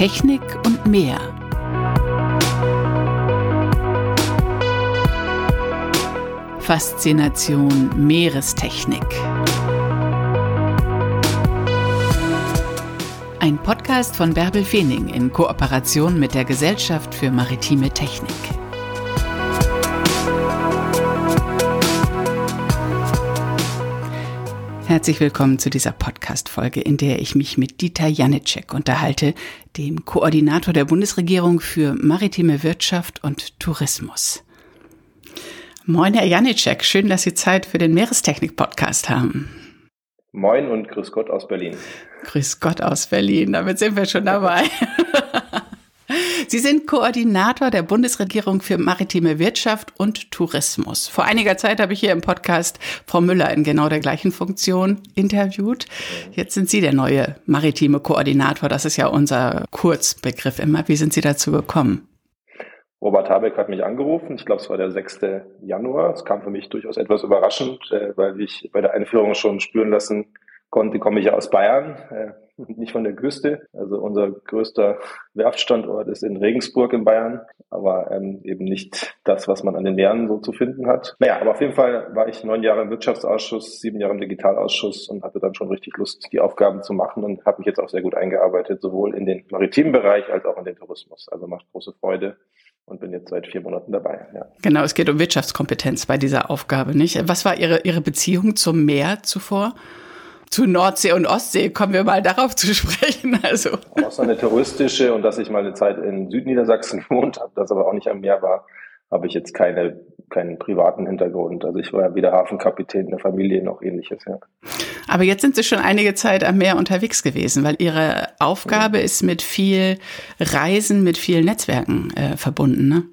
Technik und mehr. Faszination Meerestechnik. Ein Podcast von Bärbel Feening in Kooperation mit der Gesellschaft für maritime Technik. Herzlich willkommen zu dieser Podcast-Folge, in der ich mich mit Dieter Janicek unterhalte, dem Koordinator der Bundesregierung für maritime Wirtschaft und Tourismus. Moin, Herr Janicek, schön, dass Sie Zeit für den Meerestechnik-Podcast haben. Moin und Grüß Gott aus Berlin. Grüß Gott aus Berlin, damit sind wir schon dabei. Sie sind Koordinator der Bundesregierung für maritime Wirtschaft und Tourismus. Vor einiger Zeit habe ich hier im Podcast Frau Müller in genau der gleichen Funktion interviewt. Jetzt sind Sie der neue maritime Koordinator. Das ist ja unser Kurzbegriff immer. Wie sind Sie dazu gekommen? Robert Habeck hat mich angerufen. Ich glaube, es war der 6. Januar. Es kam für mich durchaus etwas überraschend, äh, weil ich bei der Einführung schon spüren lassen komme ich ja aus Bayern äh, nicht von der Küste. Also unser größter Werftstandort ist in Regensburg in Bayern, aber ähm, eben nicht das, was man an den Meeren so zu finden hat. Naja, aber auf jeden Fall war ich neun Jahre im Wirtschaftsausschuss, sieben Jahre im Digitalausschuss und hatte dann schon richtig Lust, die Aufgaben zu machen und habe mich jetzt auch sehr gut eingearbeitet, sowohl in den maritimen Bereich als auch in den Tourismus. Also macht große Freude und bin jetzt seit vier Monaten dabei. Ja. Genau, es geht um Wirtschaftskompetenz bei dieser Aufgabe, nicht? Was war Ihre, Ihre Beziehung zum Meer zuvor? Zu Nordsee und Ostsee. Kommen wir mal darauf zu sprechen. Also. Auch so eine touristische und dass ich mal eine Zeit in Südniedersachsen gewohnt habe, das aber auch nicht am Meer war, habe ich jetzt keine, keinen privaten Hintergrund. Also ich war ja weder Hafenkapitän in der Familie noch ähnliches. Ja. Aber jetzt sind Sie schon einige Zeit am Meer unterwegs gewesen, weil Ihre Aufgabe ja. ist mit viel Reisen, mit vielen Netzwerken äh, verbunden, ne?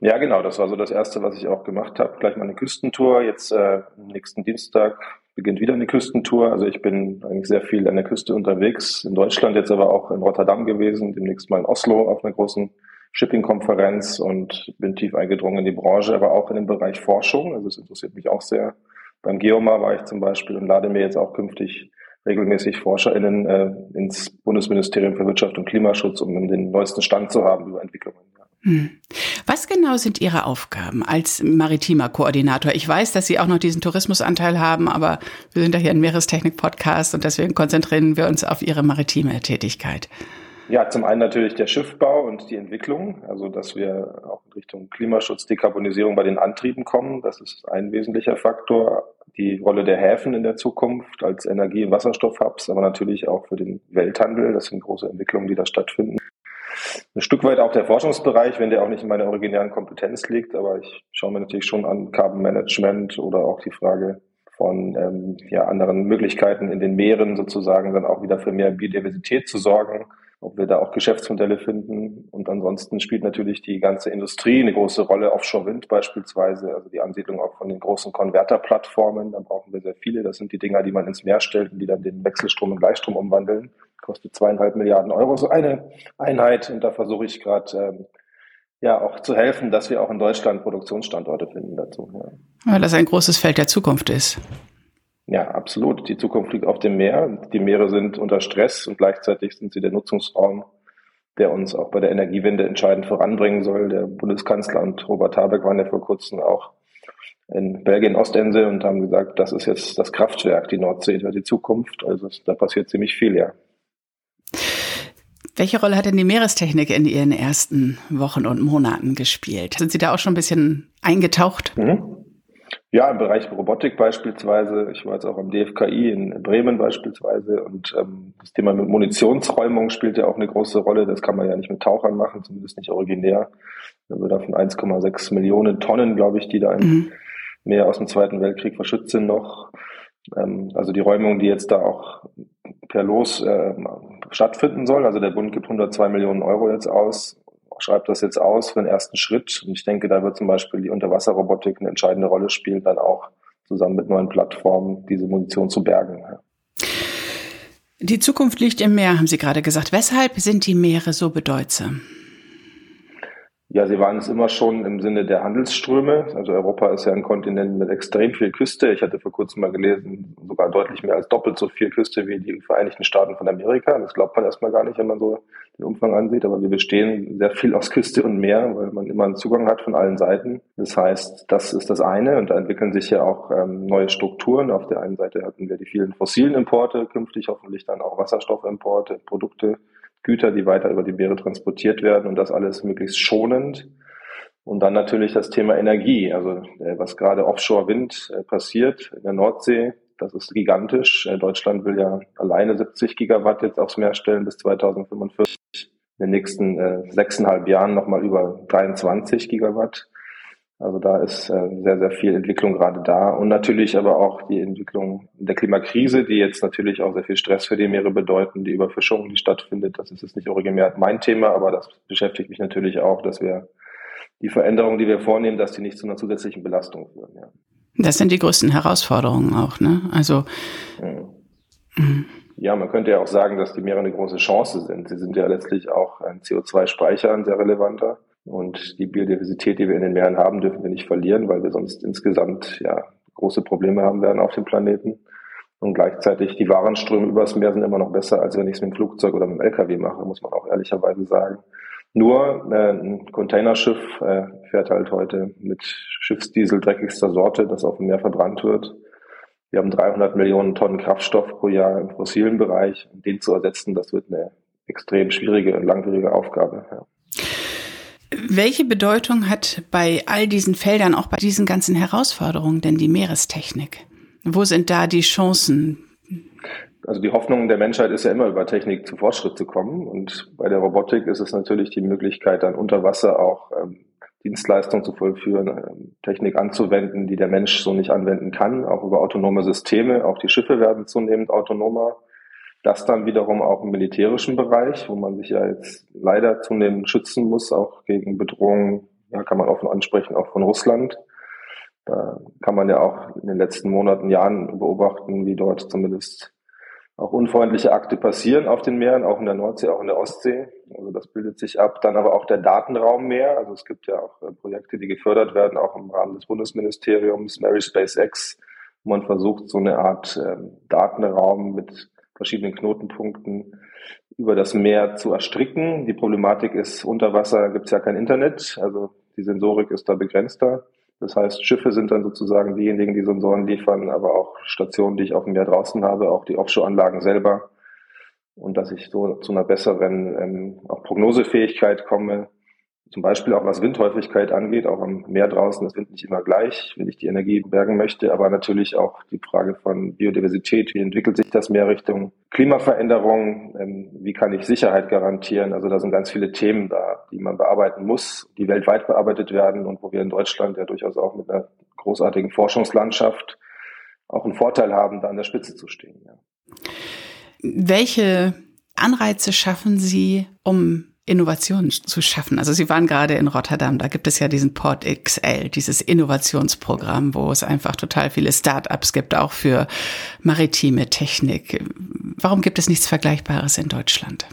Ja, genau. Das war so das Erste, was ich auch gemacht habe. Gleich mal eine Küstentour. Jetzt äh, nächsten Dienstag beginnt wieder eine Küstentour. Also ich bin eigentlich sehr viel an der Küste unterwegs, in Deutschland, jetzt aber auch in Rotterdam gewesen, demnächst mal in Oslo auf einer großen Shipping-Konferenz und bin tief eingedrungen in die Branche, aber auch in den Bereich Forschung. Also es interessiert mich auch sehr. Beim Geomar war ich zum Beispiel und lade mir jetzt auch künftig regelmäßig ForscherInnen äh, ins Bundesministerium für Wirtschaft und Klimaschutz, um den neuesten Stand zu haben über Entwicklungen. Hm. Was genau sind Ihre Aufgaben als maritimer Koordinator? Ich weiß, dass Sie auch noch diesen Tourismusanteil haben, aber wir sind ja hier ein Meerestechnik-Podcast und deswegen konzentrieren wir uns auf Ihre maritime Tätigkeit. Ja, zum einen natürlich der Schiffbau und die Entwicklung, also dass wir auch in Richtung Klimaschutz, Dekarbonisierung bei den Antrieben kommen. Das ist ein wesentlicher Faktor. Die Rolle der Häfen in der Zukunft als Energie- und Wasserstoffhubs, aber natürlich auch für den Welthandel. Das sind große Entwicklungen, die da stattfinden ein Stück weit auch der Forschungsbereich, wenn der auch nicht in meiner originären Kompetenz liegt, aber ich schaue mir natürlich schon an Carbon Management oder auch die Frage von ähm, ja, anderen Möglichkeiten in den Meeren sozusagen dann auch wieder für mehr Biodiversität zu sorgen, ob wir da auch Geschäftsmodelle finden. Und ansonsten spielt natürlich die ganze Industrie eine große Rolle, Offshore-Wind beispielsweise, also die Ansiedlung auch von den großen Konverterplattformen. Da brauchen wir sehr viele. Das sind die Dinger, die man ins Meer stellt und die dann den Wechselstrom in Gleichstrom umwandeln kostet zweieinhalb Milliarden Euro so eine Einheit. Und da versuche ich gerade ähm, ja auch zu helfen, dass wir auch in Deutschland Produktionsstandorte finden dazu. Ja. Weil das ein großes Feld der Zukunft ist. Ja, absolut. Die Zukunft liegt auf dem Meer. Die Meere sind unter Stress und gleichzeitig sind sie der Nutzungsraum, der uns auch bei der Energiewende entscheidend voranbringen soll. Der Bundeskanzler und Robert Habeck waren ja vor kurzem auch in Belgien Ostensee und haben gesagt, das ist jetzt das Kraftwerk, die Nordsee die Zukunft. Also da passiert ziemlich viel, ja. Welche Rolle hat denn die Meerestechnik in Ihren ersten Wochen und Monaten gespielt? Sind Sie da auch schon ein bisschen eingetaucht? Mhm. Ja, im Bereich Robotik beispielsweise. Ich war jetzt auch am DFKI in Bremen beispielsweise und ähm, das Thema mit Munitionsräumung spielt ja auch eine große Rolle. Das kann man ja nicht mit Tauchern machen, zumindest nicht originär. Da wird davon 1,6 Millionen Tonnen, glaube ich, die da im mhm. Meer aus dem Zweiten Weltkrieg verschützt sind noch. Ähm, also die Räumung, die jetzt da auch per Los äh, stattfinden soll. Also der Bund gibt 102 Millionen Euro jetzt aus, schreibt das jetzt aus für den ersten Schritt. Und ich denke, da wird zum Beispiel die Unterwasserrobotik eine entscheidende Rolle spielen, dann auch zusammen mit neuen Plattformen diese Munition zu bergen. Die Zukunft liegt im Meer, haben Sie gerade gesagt. Weshalb sind die Meere so bedeutsam? Ja, sie waren es immer schon im Sinne der Handelsströme. Also Europa ist ja ein Kontinent mit extrem viel Küste. Ich hatte vor kurzem mal gelesen, sogar deutlich mehr als doppelt so viel Küste wie die Vereinigten Staaten von Amerika. Das glaubt man erstmal gar nicht, wenn man so den Umfang ansieht. Aber wir bestehen sehr viel aus Küste und Meer, weil man immer einen Zugang hat von allen Seiten. Das heißt, das ist das eine. Und da entwickeln sich ja auch ähm, neue Strukturen. Auf der einen Seite hatten wir die vielen fossilen Importe, künftig hoffentlich dann auch Wasserstoffimporte, Produkte Güter, die weiter über die Meere transportiert werden und das alles möglichst schonend. Und dann natürlich das Thema Energie, also äh, was gerade Offshore-Wind äh, passiert in der Nordsee, das ist gigantisch. Äh, Deutschland will ja alleine 70 Gigawatt jetzt aufs Meer stellen bis 2045. In den nächsten sechseinhalb Jahren nochmal über 23 Gigawatt. Also da ist äh, sehr, sehr viel Entwicklung gerade da und natürlich aber auch die Entwicklung der Klimakrise, die jetzt natürlich auch sehr viel Stress für die Meere bedeuten, die Überfischung, die stattfindet. Das ist jetzt nicht originär mein Thema, aber das beschäftigt mich natürlich auch, dass wir die Veränderungen, die wir vornehmen, dass die nicht zu einer zusätzlichen Belastung führen. Ja. Das sind die größten Herausforderungen auch, ne? Also mhm. ja, man könnte ja auch sagen, dass die Meere eine große Chance sind. Sie sind ja letztlich auch ein CO2-Speicher, ein sehr relevanter. Und die Biodiversität, die wir in den Meeren haben, dürfen wir nicht verlieren, weil wir sonst insgesamt ja große Probleme haben werden auf dem Planeten. Und gleichzeitig die Warenströme übers Meer sind immer noch besser, als wenn ich es mit dem Flugzeug oder mit dem LKW mache, muss man auch ehrlicherweise sagen. Nur äh, ein Containerschiff äh, fährt halt heute mit Schiffsdiesel dreckigster Sorte, das auf dem Meer verbrannt wird. Wir haben 300 Millionen Tonnen Kraftstoff pro Jahr im fossilen Bereich. Den zu ersetzen, das wird eine extrem schwierige und langwierige Aufgabe. Ja. Welche Bedeutung hat bei all diesen Feldern, auch bei diesen ganzen Herausforderungen denn die Meerestechnik? Wo sind da die Chancen? Also die Hoffnung der Menschheit ist ja immer über Technik zu Fortschritt zu kommen. Und bei der Robotik ist es natürlich die Möglichkeit, dann unter Wasser auch ähm, Dienstleistungen zu vollführen, ähm, Technik anzuwenden, die der Mensch so nicht anwenden kann, auch über autonome Systeme. Auch die Schiffe werden zunehmend autonomer. Das dann wiederum auch im militärischen Bereich, wo man sich ja jetzt leider zunehmend schützen muss, auch gegen Bedrohungen, ja, kann man offen ansprechen, auch von Russland. Da kann man ja auch in den letzten Monaten, Jahren beobachten, wie dort zumindest auch unfreundliche Akte passieren auf den Meeren, auch in der Nordsee, auch in der Ostsee. Also das bildet sich ab. Dann aber auch der Datenraum mehr. Also es gibt ja auch äh, Projekte, die gefördert werden, auch im Rahmen des Bundesministeriums, Mary SpaceX, wo man versucht, so eine Art ähm, Datenraum mit verschiedenen Knotenpunkten über das Meer zu erstricken. Die Problematik ist, unter Wasser gibt es ja kein Internet, also die Sensorik ist da begrenzter. Das heißt, Schiffe sind dann sozusagen diejenigen, die Sensoren liefern, aber auch Stationen, die ich auf dem Meer draußen habe, auch die Offshore-Anlagen selber. Und dass ich so zu einer besseren ähm, auch Prognosefähigkeit komme, zum Beispiel auch was Windhäufigkeit angeht, auch am Meer draußen ist Wind nicht immer gleich, wenn ich die Energie bergen möchte, aber natürlich auch die Frage von Biodiversität, wie entwickelt sich das Meer Richtung Klimaveränderung, ähm, wie kann ich Sicherheit garantieren, also da sind ganz viele Themen da, die man bearbeiten muss, die weltweit bearbeitet werden und wo wir in Deutschland ja durchaus auch mit einer großartigen Forschungslandschaft auch einen Vorteil haben, da an der Spitze zu stehen. Ja. Welche Anreize schaffen Sie, um Innovationen zu schaffen. Also Sie waren gerade in Rotterdam, da gibt es ja diesen Port XL, dieses Innovationsprogramm, wo es einfach total viele Start-ups gibt, auch für maritime Technik. Warum gibt es nichts Vergleichbares in Deutschland?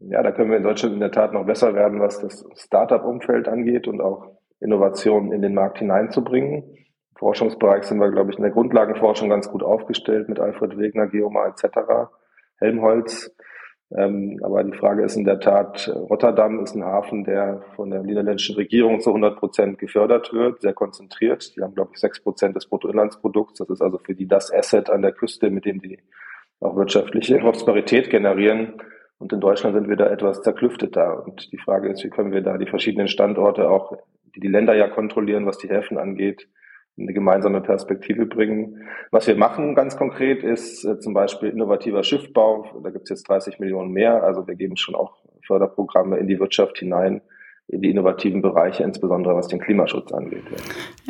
Ja, da können wir in Deutschland in der Tat noch besser werden, was das Start-up-Umfeld angeht und auch Innovationen in den Markt hineinzubringen. Im Forschungsbereich sind wir, glaube ich, in der Grundlagenforschung ganz gut aufgestellt mit Alfred Wegner, Geomar etc. Helmholtz ähm, aber die Frage ist in der Tat, Rotterdam ist ein Hafen, der von der niederländischen Regierung zu 100 Prozent gefördert wird, sehr konzentriert. Die haben, glaube ich, sechs Prozent des Bruttoinlandsprodukts. Das ist also für die das Asset an der Küste, mit dem die auch wirtschaftliche Prosperität generieren. Und in Deutschland sind wir da etwas zerklüfteter. Und die Frage ist, wie können wir da die verschiedenen Standorte auch, die die Länder ja kontrollieren, was die Häfen angeht, eine gemeinsame Perspektive bringen. Was wir machen ganz konkret ist äh, zum Beispiel innovativer Schiffbau. Da gibt es jetzt 30 Millionen mehr. Also wir geben schon auch Förderprogramme in die Wirtschaft hinein, in die innovativen Bereiche, insbesondere was den Klimaschutz angeht.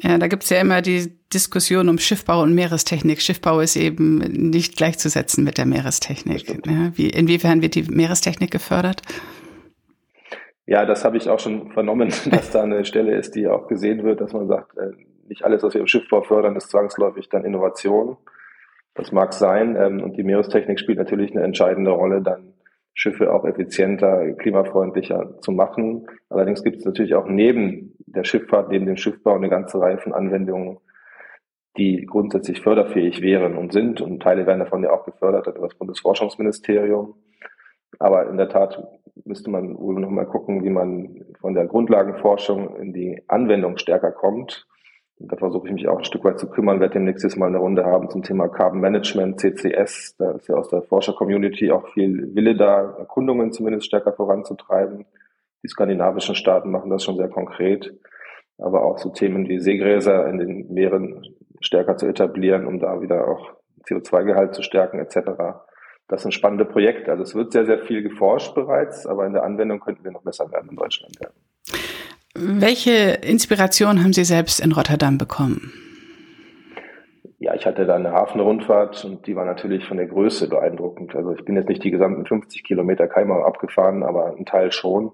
Ja, da gibt es ja immer die Diskussion um Schiffbau und Meerestechnik. Schiffbau ist eben nicht gleichzusetzen mit der Meerestechnik. Ja, wie, inwiefern wird die Meerestechnik gefördert? Ja, das habe ich auch schon vernommen, dass da eine Stelle ist, die auch gesehen wird, dass man sagt, äh, nicht alles, was wir im Schiffbau fördern, ist zwangsläufig dann Innovation. Das mag sein. Ähm, und die Meerestechnik spielt natürlich eine entscheidende Rolle, dann Schiffe auch effizienter, klimafreundlicher zu machen. Allerdings gibt es natürlich auch neben der Schifffahrt, neben dem Schiffbau eine ganze Reihe von Anwendungen, die grundsätzlich förderfähig wären und sind. Und Teile werden davon ja auch gefördert über das Bundesforschungsministerium. Aber in der Tat müsste man wohl noch mal gucken, wie man von der Grundlagenforschung in die Anwendung stärker kommt. Da versuche ich mich auch ein Stück weit zu kümmern, werde demnächst mal eine Runde haben zum Thema Carbon Management, CCS. Da ist ja aus der Forscher-Community auch viel Wille da, Erkundungen zumindest stärker voranzutreiben. Die skandinavischen Staaten machen das schon sehr konkret. Aber auch so Themen wie Seegräser in den Meeren stärker zu etablieren, um da wieder auch CO2-Gehalt zu stärken etc. Das sind spannende Projekte. Also es wird sehr, sehr viel geforscht bereits, aber in der Anwendung könnten wir noch besser werden in Deutschland. Ja. Welche Inspiration haben Sie selbst in Rotterdam bekommen? Ja, ich hatte da eine Hafenrundfahrt und die war natürlich von der Größe beeindruckend. Also ich bin jetzt nicht die gesamten 50 Kilometer Keimau abgefahren, aber ein Teil schon.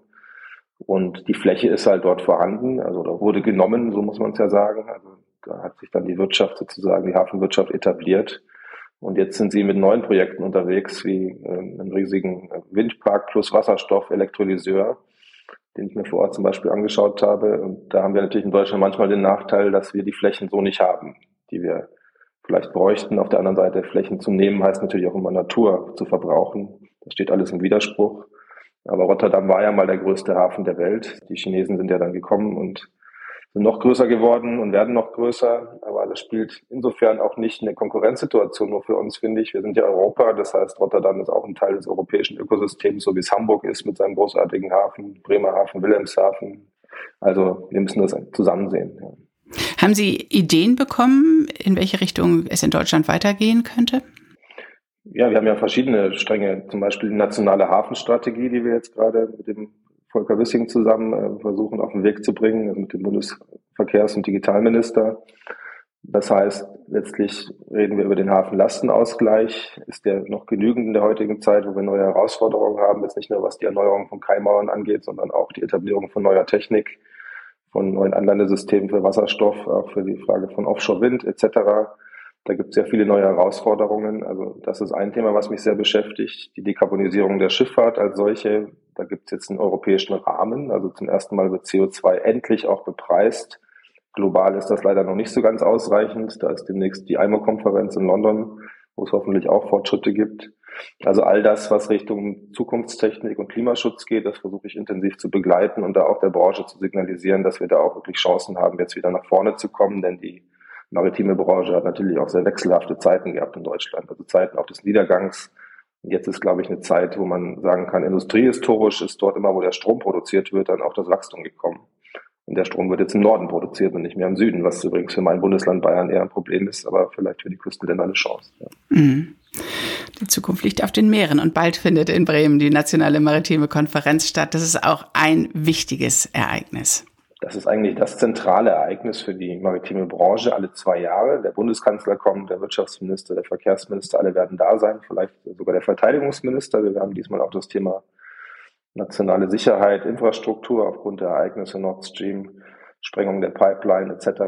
Und die Fläche ist halt dort vorhanden, also da wurde genommen, so muss man es ja sagen. Also da hat sich dann die Wirtschaft sozusagen, die Hafenwirtschaft etabliert. Und jetzt sind sie mit neuen Projekten unterwegs, wie äh, einem riesigen Windpark plus Wasserstoff, Elektrolyseur, den ich mir vor Ort zum Beispiel angeschaut habe. Und da haben wir natürlich in Deutschland manchmal den Nachteil, dass wir die Flächen so nicht haben, die wir vielleicht bräuchten. Auf der anderen Seite Flächen zu nehmen heißt natürlich auch immer Natur zu verbrauchen. Das steht alles im Widerspruch. Aber Rotterdam war ja mal der größte Hafen der Welt. Die Chinesen sind ja dann gekommen und sind noch größer geworden und werden noch größer. Aber das spielt insofern auch nicht eine Konkurrenzsituation nur für uns, finde ich. Wir sind ja Europa. Das heißt, Rotterdam ist auch ein Teil des europäischen Ökosystems, so wie es Hamburg ist mit seinem großartigen Hafen, Bremerhaven, Wilhelmshaven. Also wir müssen das zusammen sehen. Ja. Haben Sie Ideen bekommen, in welche Richtung es in Deutschland weitergehen könnte? Ja, wir haben ja verschiedene Stränge, zum Beispiel die nationale Hafenstrategie, die wir jetzt gerade mit dem Volker Wissing zusammen äh, versuchen auf den Weg zu bringen, also mit dem Bundesverkehrs- und Digitalminister. Das heißt, letztlich reden wir über den Hafenlastenausgleich. Ist der noch genügend in der heutigen Zeit, wo wir neue Herausforderungen haben, jetzt nicht nur was die Erneuerung von Keimauern angeht, sondern auch die Etablierung von neuer Technik, von neuen Anlandesystemen für Wasserstoff, auch für die Frage von Offshore-Wind etc. Da gibt es sehr viele neue Herausforderungen. Also das ist ein Thema, was mich sehr beschäftigt. Die Dekarbonisierung der Schifffahrt als solche. Da gibt es jetzt einen europäischen Rahmen. Also zum ersten Mal wird CO2 endlich auch bepreist. Global ist das leider noch nicht so ganz ausreichend. Da ist demnächst die IMO-Konferenz in London, wo es hoffentlich auch Fortschritte gibt. Also all das, was Richtung Zukunftstechnik und Klimaschutz geht, das versuche ich intensiv zu begleiten und da auch der Branche zu signalisieren, dass wir da auch wirklich Chancen haben, jetzt wieder nach vorne zu kommen, denn die maritime Branche hat natürlich auch sehr wechselhafte Zeiten gehabt in Deutschland, also Zeiten auch des Niedergangs. Und jetzt ist, glaube ich, eine Zeit, wo man sagen kann, industriehistorisch ist dort immer, wo der Strom produziert wird, dann auch das Wachstum gekommen. Und der Strom wird jetzt im Norden produziert und nicht mehr im Süden, was übrigens für mein Bundesland Bayern eher ein Problem ist, aber vielleicht für die Küstenländer eine Chance. Ja. Mhm. Die Zukunft liegt auf den Meeren und bald findet in Bremen die Nationale Maritime Konferenz statt. Das ist auch ein wichtiges Ereignis. Das ist eigentlich das zentrale Ereignis für die maritime Branche alle zwei Jahre. Der Bundeskanzler kommt, der Wirtschaftsminister, der Verkehrsminister, alle werden da sein, vielleicht sogar der Verteidigungsminister. Wir haben diesmal auch das Thema nationale Sicherheit, Infrastruktur aufgrund der Ereignisse Nord Stream, Sprengung der Pipeline etc.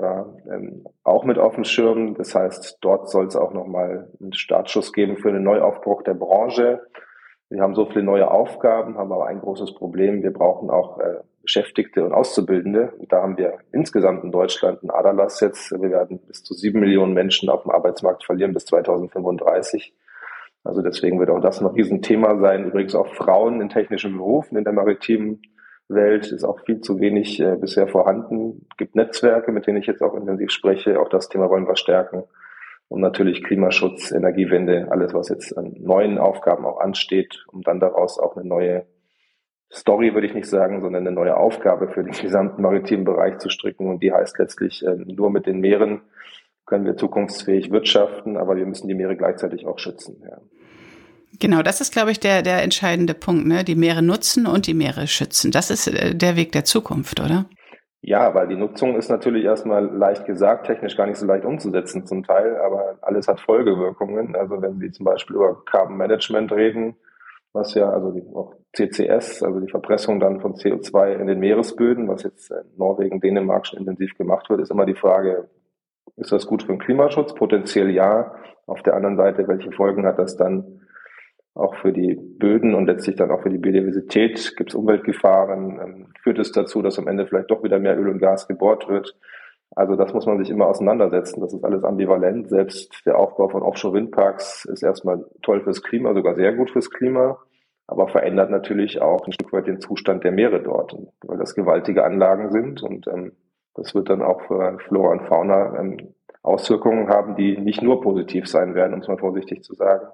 Ähm, auch mit auf dem Schirm. Das heißt, dort soll es auch nochmal einen Startschuss geben für den Neuaufbruch der Branche. Wir haben so viele neue Aufgaben, haben aber ein großes Problem. Wir brauchen auch äh, Beschäftigte und Auszubildende. Da haben wir insgesamt in Deutschland einen Aderlass jetzt. Wir werden bis zu sieben Millionen Menschen auf dem Arbeitsmarkt verlieren bis 2035. Also deswegen wird auch das ein Riesenthema sein. Übrigens auch Frauen in technischen Berufen in der maritimen Welt ist auch viel zu wenig äh, bisher vorhanden. Es gibt Netzwerke, mit denen ich jetzt auch intensiv spreche. Auch das Thema wollen wir stärken. Und natürlich Klimaschutz, Energiewende, alles, was jetzt an neuen Aufgaben auch ansteht, um dann daraus auch eine neue Story würde ich nicht sagen, sondern eine neue Aufgabe für den gesamten maritimen Bereich zu stricken. Und die heißt letztlich, äh, nur mit den Meeren können wir zukunftsfähig wirtschaften, aber wir müssen die Meere gleichzeitig auch schützen. Ja. Genau, das ist, glaube ich, der, der entscheidende Punkt, ne? Die Meere nutzen und die Meere schützen. Das ist äh, der Weg der Zukunft, oder? Ja, weil die Nutzung ist natürlich erstmal leicht gesagt, technisch gar nicht so leicht umzusetzen zum Teil, aber alles hat Folgewirkungen. Also wenn Sie zum Beispiel über Carbon Management reden, was ja, also die, auch CCS, also die Verpressung dann von CO2 in den Meeresböden, was jetzt in Norwegen, Dänemark schon intensiv gemacht wird, ist immer die Frage, ist das gut für den Klimaschutz? Potenziell ja. Auf der anderen Seite, welche Folgen hat das dann auch für die Böden und letztlich dann auch für die Biodiversität gibt es Umweltgefahren, ähm, führt es dazu, dass am Ende vielleicht doch wieder mehr Öl und Gas gebohrt wird. Also das muss man sich immer auseinandersetzen. Das ist alles ambivalent. Selbst der Aufbau von Offshore-Windparks ist erstmal toll fürs Klima, sogar sehr gut fürs Klima, aber verändert natürlich auch ein Stück weit den Zustand der Meere dort, weil das gewaltige Anlagen sind und ähm, das wird dann auch für Flora und Fauna ähm, Auswirkungen haben, die nicht nur positiv sein werden, um es mal vorsichtig zu sagen.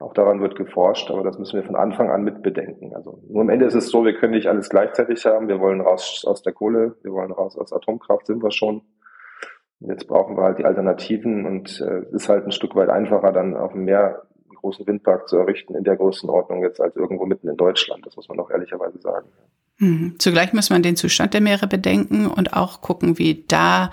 Auch daran wird geforscht, aber das müssen wir von Anfang an mitbedenken. Also nur am Ende ist es so, wir können nicht alles gleichzeitig haben. Wir wollen raus aus der Kohle, wir wollen raus aus Atomkraft, sind wir schon. Jetzt brauchen wir halt die Alternativen und es äh, ist halt ein Stück weit einfacher, dann auf dem Meer großen Windpark zu errichten in der Größenordnung jetzt als irgendwo mitten in Deutschland. Das muss man auch ehrlicherweise sagen. Mhm. Zugleich muss man den Zustand der Meere bedenken und auch gucken, wie da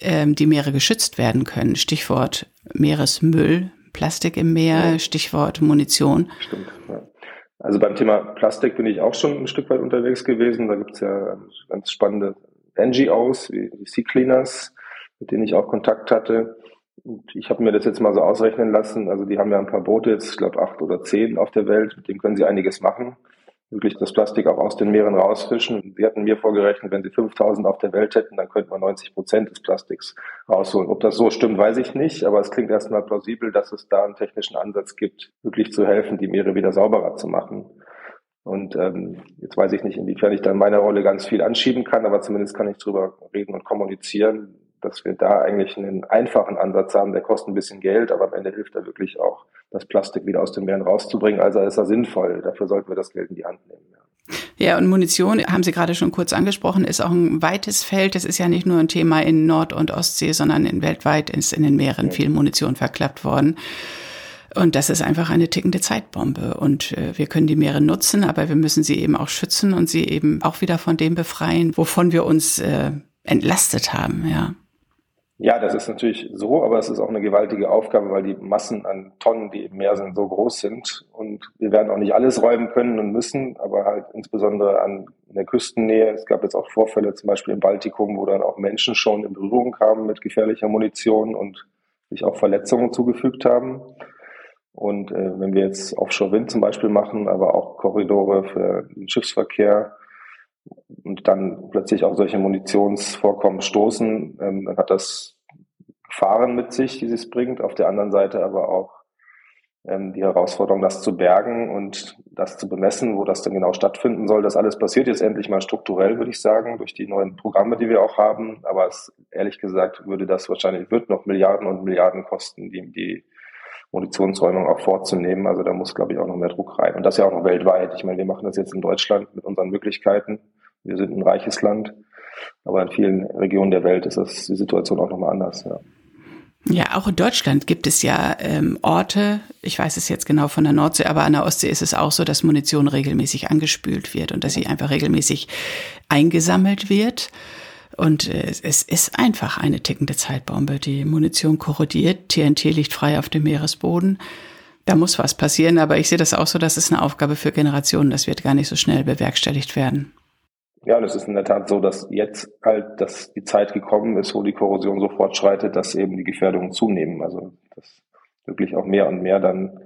ähm, die Meere geschützt werden können. Stichwort Meeresmüll, Plastik im Meer, ja. Stichwort Munition. Stimmt, ja. Also beim Thema Plastik bin ich auch schon ein Stück weit unterwegs gewesen. Da gibt es ja ganz spannende NGOs wie die Sea Cleaners, mit denen ich auch Kontakt hatte. Und ich habe mir das jetzt mal so ausrechnen lassen. Also die haben ja ein paar Boote, jetzt, ich glaube acht oder zehn auf der Welt, mit denen können sie einiges machen wirklich das Plastik auch aus den Meeren rausfischen. Sie hatten mir vorgerechnet, wenn sie 5000 auf der Welt hätten, dann könnte man 90 Prozent des Plastiks rausholen. Ob das so stimmt, weiß ich nicht, aber es klingt erstmal plausibel, dass es da einen technischen Ansatz gibt, wirklich zu helfen, die Meere wieder sauberer zu machen. Und ähm, jetzt weiß ich nicht, inwiefern ich da in meiner Rolle ganz viel anschieben kann, aber zumindest kann ich drüber reden und kommunizieren, dass wir da eigentlich einen einfachen Ansatz haben, der kostet ein bisschen Geld, aber am Ende hilft er wirklich auch, das Plastik wieder aus den Meeren rauszubringen. Also ist er sinnvoll. Dafür sollten wir das Geld in die Hand nehmen. Ja. ja, und Munition, haben Sie gerade schon kurz angesprochen, ist auch ein weites Feld. Das ist ja nicht nur ein Thema in Nord- und Ostsee, sondern in weltweit ist in den Meeren viel Munition verklappt worden. Und das ist einfach eine tickende Zeitbombe. Und äh, wir können die Meere nutzen, aber wir müssen sie eben auch schützen und sie eben auch wieder von dem befreien, wovon wir uns äh, entlastet haben, ja. Ja, das ist natürlich so, aber es ist auch eine gewaltige Aufgabe, weil die Massen an Tonnen, die im Meer sind, so groß sind. Und wir werden auch nicht alles räumen können und müssen, aber halt insbesondere an in der Küstennähe. Es gab jetzt auch Vorfälle, zum Beispiel im Baltikum, wo dann auch Menschen schon in Berührung kamen mit gefährlicher Munition und sich auch Verletzungen zugefügt haben. Und äh, wenn wir jetzt Offshore-Wind zum Beispiel machen, aber auch Korridore für den Schiffsverkehr, und dann plötzlich auch solche Munitionsvorkommen stoßen, ähm, dann hat das Gefahren mit sich, die es bringt. Auf der anderen Seite aber auch ähm, die Herausforderung, das zu bergen und das zu bemessen, wo das denn genau stattfinden soll. Das alles passiert jetzt endlich mal strukturell, würde ich sagen, durch die neuen Programme, die wir auch haben. Aber es, ehrlich gesagt würde das wahrscheinlich, wird noch Milliarden und Milliarden kosten, die, die Munitionsräumung auch vorzunehmen. Also da muss, glaube ich, auch noch mehr Druck rein. Und das ja auch noch weltweit. Ich meine, wir machen das jetzt in Deutschland mit unseren Möglichkeiten. Wir sind ein reiches Land, aber in vielen Regionen der Welt ist das die Situation auch nochmal anders. Ja. Ja, auch in Deutschland gibt es ja ähm, Orte, ich weiß es jetzt genau von der Nordsee, aber an der Ostsee ist es auch so, dass Munition regelmäßig angespült wird und dass sie einfach regelmäßig eingesammelt wird. Und äh, es ist einfach eine tickende Zeitbombe. Die Munition korrodiert, TNT liegt frei auf dem Meeresboden. Da muss was passieren, aber ich sehe das auch so, das ist eine Aufgabe für Generationen. Das wird gar nicht so schnell bewerkstelligt werden. Ja, und es ist in der Tat so, dass jetzt halt dass die Zeit gekommen ist, wo die Korrosion so fortschreitet, dass eben die Gefährdungen zunehmen. Also dass wirklich auch mehr und mehr dann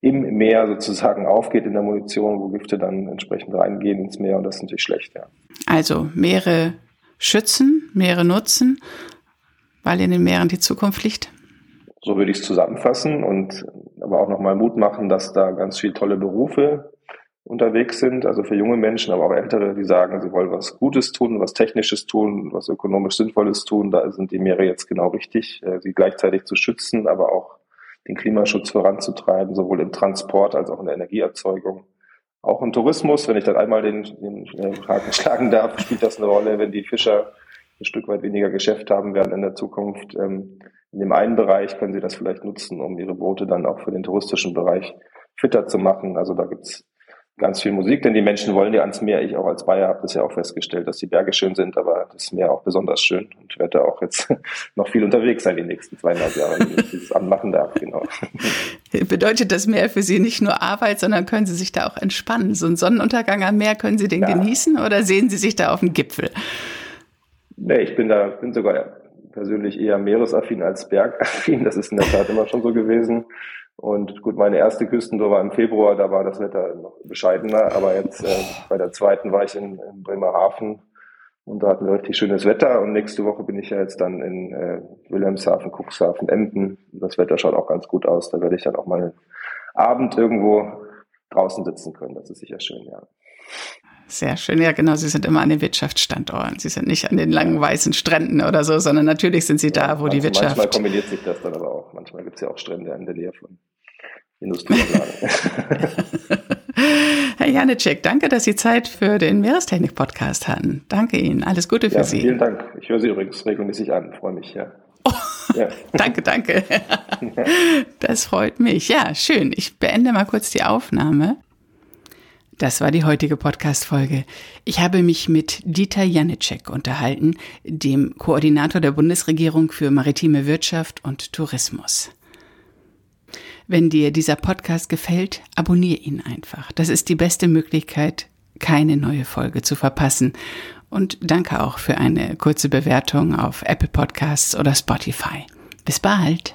im Meer sozusagen aufgeht in der Munition, wo Gifte dann entsprechend reingehen ins Meer und das ist natürlich schlecht, ja. Also Meere schützen, Meere nutzen, weil in den Meeren die Zukunft liegt? So würde ich es zusammenfassen und aber auch nochmal Mut machen, dass da ganz viele tolle Berufe unterwegs sind, also für junge Menschen, aber auch ältere, die sagen, sie wollen was Gutes tun, was Technisches tun, was ökonomisch Sinnvolles tun. Da sind die Meere jetzt genau richtig, äh, sie gleichzeitig zu schützen, aber auch den Klimaschutz voranzutreiben, sowohl im Transport als auch in der Energieerzeugung. Auch im Tourismus, wenn ich dann einmal den, den Haken schlagen darf, spielt das eine Rolle, wenn die Fischer ein Stück weit weniger Geschäft haben werden in der Zukunft. Ähm, in dem einen Bereich können sie das vielleicht nutzen, um ihre Boote dann auch für den touristischen Bereich fitter zu machen. Also da gibt's ganz viel Musik, denn die Menschen wollen ja ans Meer. Ich auch als Bayer habe das ja auch festgestellt, dass die Berge schön sind, aber das Meer auch besonders schön. Und ich werde da auch jetzt noch viel unterwegs sein die nächsten zweieinhalb Jahre, wenn ich dieses Amt machen darf. Genau. Bedeutet das Meer für Sie nicht nur Arbeit, sondern können Sie sich da auch entspannen? So einen Sonnenuntergang am Meer, können Sie den ja. genießen oder sehen Sie sich da auf dem Gipfel? Nee, ich bin da, bin sogar persönlich eher meeresaffin als bergaffin. Das ist in der Tat immer schon so gewesen. Und gut, meine erste Küstentour war im Februar, da war das Wetter noch bescheidener, aber jetzt äh, bei der zweiten war ich in, in Bremerhaven und da hatten wir richtig schönes Wetter und nächste Woche bin ich ja jetzt dann in äh, Wilhelmshaven, Cuxhaven, Emden. Das Wetter schaut auch ganz gut aus. Da werde ich dann auch mal Abend irgendwo draußen sitzen können. Das ist sicher schön, ja. Sehr schön. Ja, genau. Sie sind immer an den Wirtschaftsstandorten. Sie sind nicht an den langen weißen Stränden oder so, sondern natürlich sind Sie ja, da, wo die Wirtschaft. Manchmal kombiniert sich das dann aber auch. Manchmal gibt es ja auch Strände in der Nähe von Industrieanlagen. Herr Janecek, danke, dass Sie Zeit für den Meerestechnik-Podcast hatten. Danke Ihnen. Alles Gute für ja, Sie. Vielen Dank. Ich höre Sie übrigens regelmäßig an. Freue mich, ja. Oh, ja. danke, danke. Das freut mich. Ja, schön. Ich beende mal kurz die Aufnahme. Das war die heutige Podcast-Folge. Ich habe mich mit Dieter Janicek unterhalten, dem Koordinator der Bundesregierung für maritime Wirtschaft und Tourismus. Wenn dir dieser Podcast gefällt, abonniere ihn einfach. Das ist die beste Möglichkeit, keine neue Folge zu verpassen. Und danke auch für eine kurze Bewertung auf Apple Podcasts oder Spotify. Bis bald!